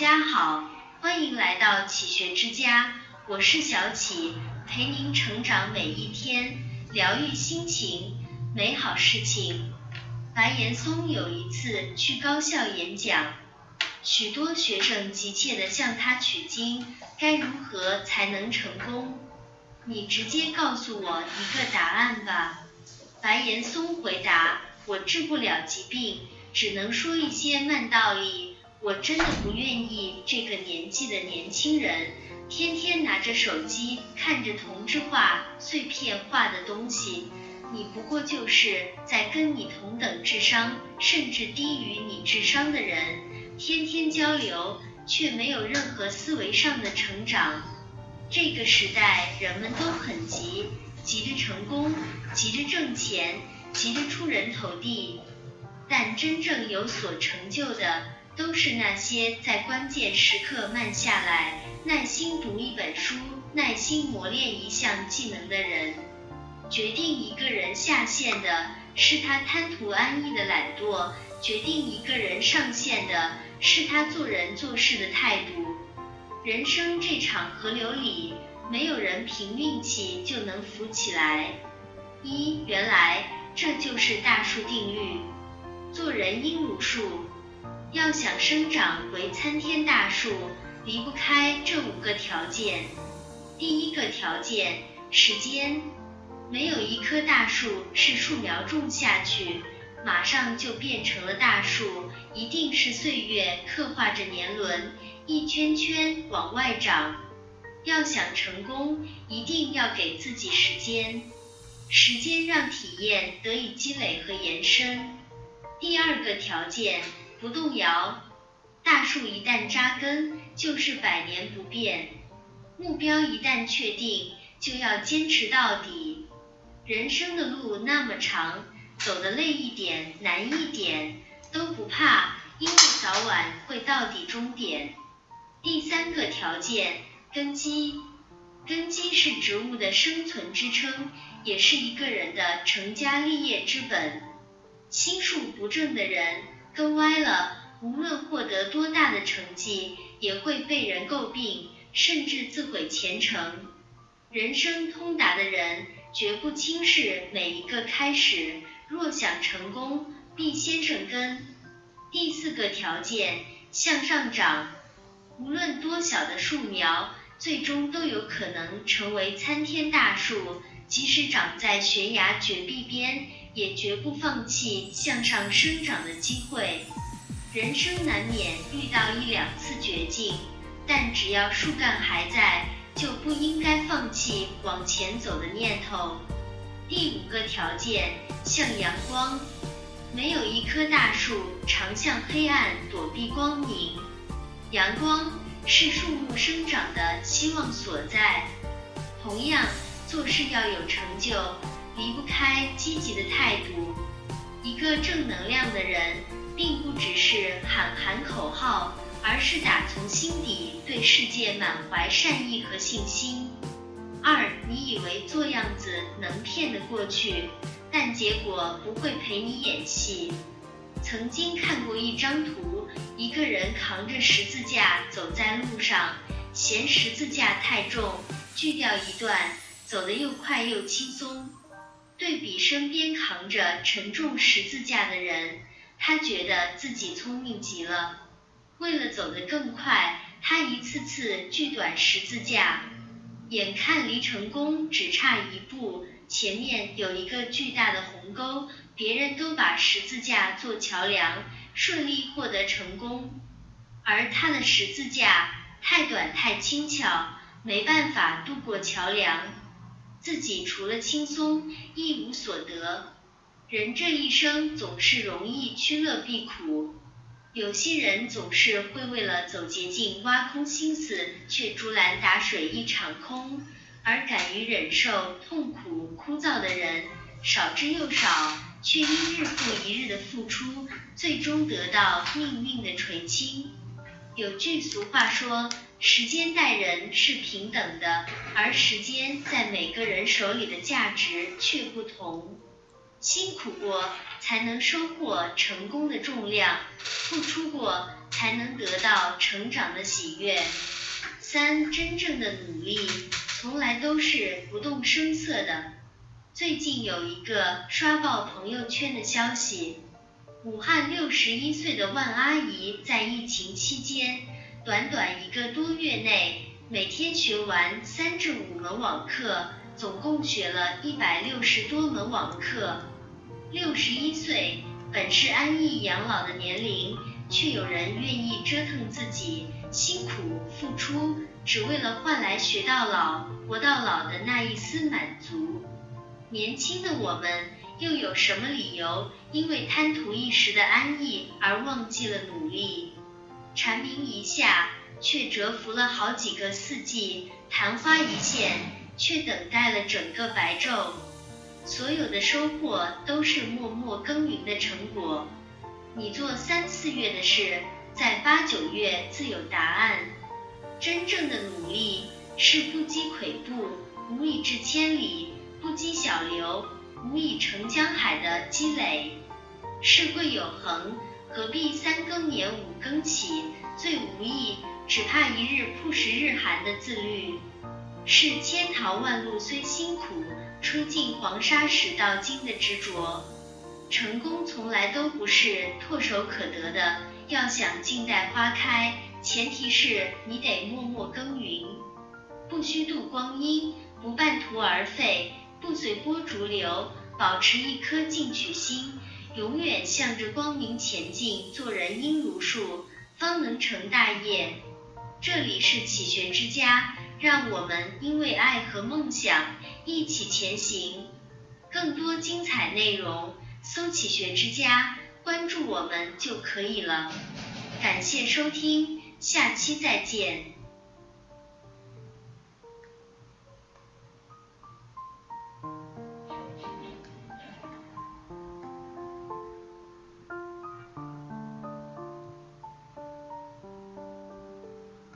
家好，欢迎来到启学之家，我是小启，陪您成长每一天，疗愈心情，美好事情。白岩松有一次去高校演讲，许多学生急切地向他取经，该如何才能成功？你直接告诉我一个答案吧。白岩松回答：我治不了疾病，只能说一些慢道理。我真的不愿意这个年纪的年轻人天天拿着手机看着同质化、碎片化的东西。你不过就是在跟你同等智商，甚至低于你智商的人天天交流，却没有任何思维上的成长。这个时代人们都很急，急着成功，急着挣钱，急着出人头地，但真正有所成就的，都是那些在关键时刻慢下来，耐心读一本书，耐心磨练一项技能的人。决定一个人下线的是他贪图安逸的懒惰，决定一个人上线的是他做人做事的态度。人生这场河流里，没有人凭运气就能浮起来。一，原来这就是大树定律。做人应如树，要想生长为参天大树，离不开这五个条件。第一个条件，时间。没有一棵大树是树苗种下去，马上就变成了大树，一定是岁月刻画着年轮，一圈圈往外长。要想成功，一定要给自己时间，时间让体验得以积累和延伸。第二个条件，不动摇。大树一旦扎根，就是百年不变。目标一旦确定，就要坚持到底。人生的路那么长，走得累一点、难一点都不怕，因为早晚会到底终点。第三个条件，根基。根基是植物的生存支撑，也是一个人的成家立业之本。心术不正的人，根歪了，无论获得多大的成绩，也会被人诟病，甚至自毁前程。人生通达的人。绝不轻视每一个开始。若想成功，必先生根。第四个条件，向上长。无论多小的树苗，最终都有可能成为参天大树。即使长在悬崖绝壁边，也绝不放弃向上生长的机会。人生难免遇到一两次绝境，但只要树干还在。就不应该放弃往前走的念头。第五个条件，向阳光。没有一棵大树常向黑暗躲避光明，阳光是树木生长的希望所在。同样，做事要有成就，离不开积极的态度。一个正能量的人，并不只是喊喊口号。而是打从心底对世界满怀善意和信心。二，你以为做样子能骗得过去，但结果不会陪你演戏。曾经看过一张图，一个人扛着十字架走在路上，嫌十字架太重，锯掉一段，走得又快又轻松。对比身边扛着沉重十字架的人，他觉得自己聪明极了。为了走得更快，他一次次锯短十字架，眼看离成功只差一步，前面有一个巨大的鸿沟，别人都把十字架做桥梁，顺利获得成功，而他的十字架太短太轻巧，没办法渡过桥梁，自己除了轻松一无所得。人这一生总是容易趋乐避苦。有些人总是会为了走捷径挖空心思，却竹篮打水一场空；而敢于忍受痛苦枯燥的人少之又少，却因日复一日的付出，最终得到命运的垂青。有句俗话说：“时间待人是平等的，而时间在每个人手里的价值却不同。”辛苦过才能收获成功的重量，付出过才能得到成长的喜悦。三，真正的努力从来都是不动声色的。最近有一个刷爆朋友圈的消息，武汉六十一岁的万阿姨在疫情期间，短短一个多月内，每天学完三至五门网课，总共学了一百六十多门网课。六十一岁，本是安逸养老的年龄，却有人愿意折腾自己，辛苦付出，只为了换来学到老、活到老的那一丝满足。年轻的我们又有什么理由因为贪图一时的安逸而忘记了努力？蝉鸣一下，却蛰伏了好几个四季；昙花一现，却等待了整个白昼。所有的收获都是默默耕耘的成果。你做三四月的事，在八九月自有答案。真正的努力是不积跬步，无以至千里。不积小流，无以成江海的积累。是贵有恒，何必三更年五更起？最无益，只怕一日曝十日寒的自律。是千淘万漉虽辛苦，出尽黄沙始到金的执着。成功从来都不是唾手可得的，要想静待花开，前提是你得默默耕耘，不虚度光阴，不半途而废。不随波逐流，保持一颗进取心，永远向着光明前进。做人应如数，方能成大业。这里是启学之家，让我们因为爱和梦想一起前行。更多精彩内容，搜“启学之家”，关注我们就可以了。感谢收听，下期再见。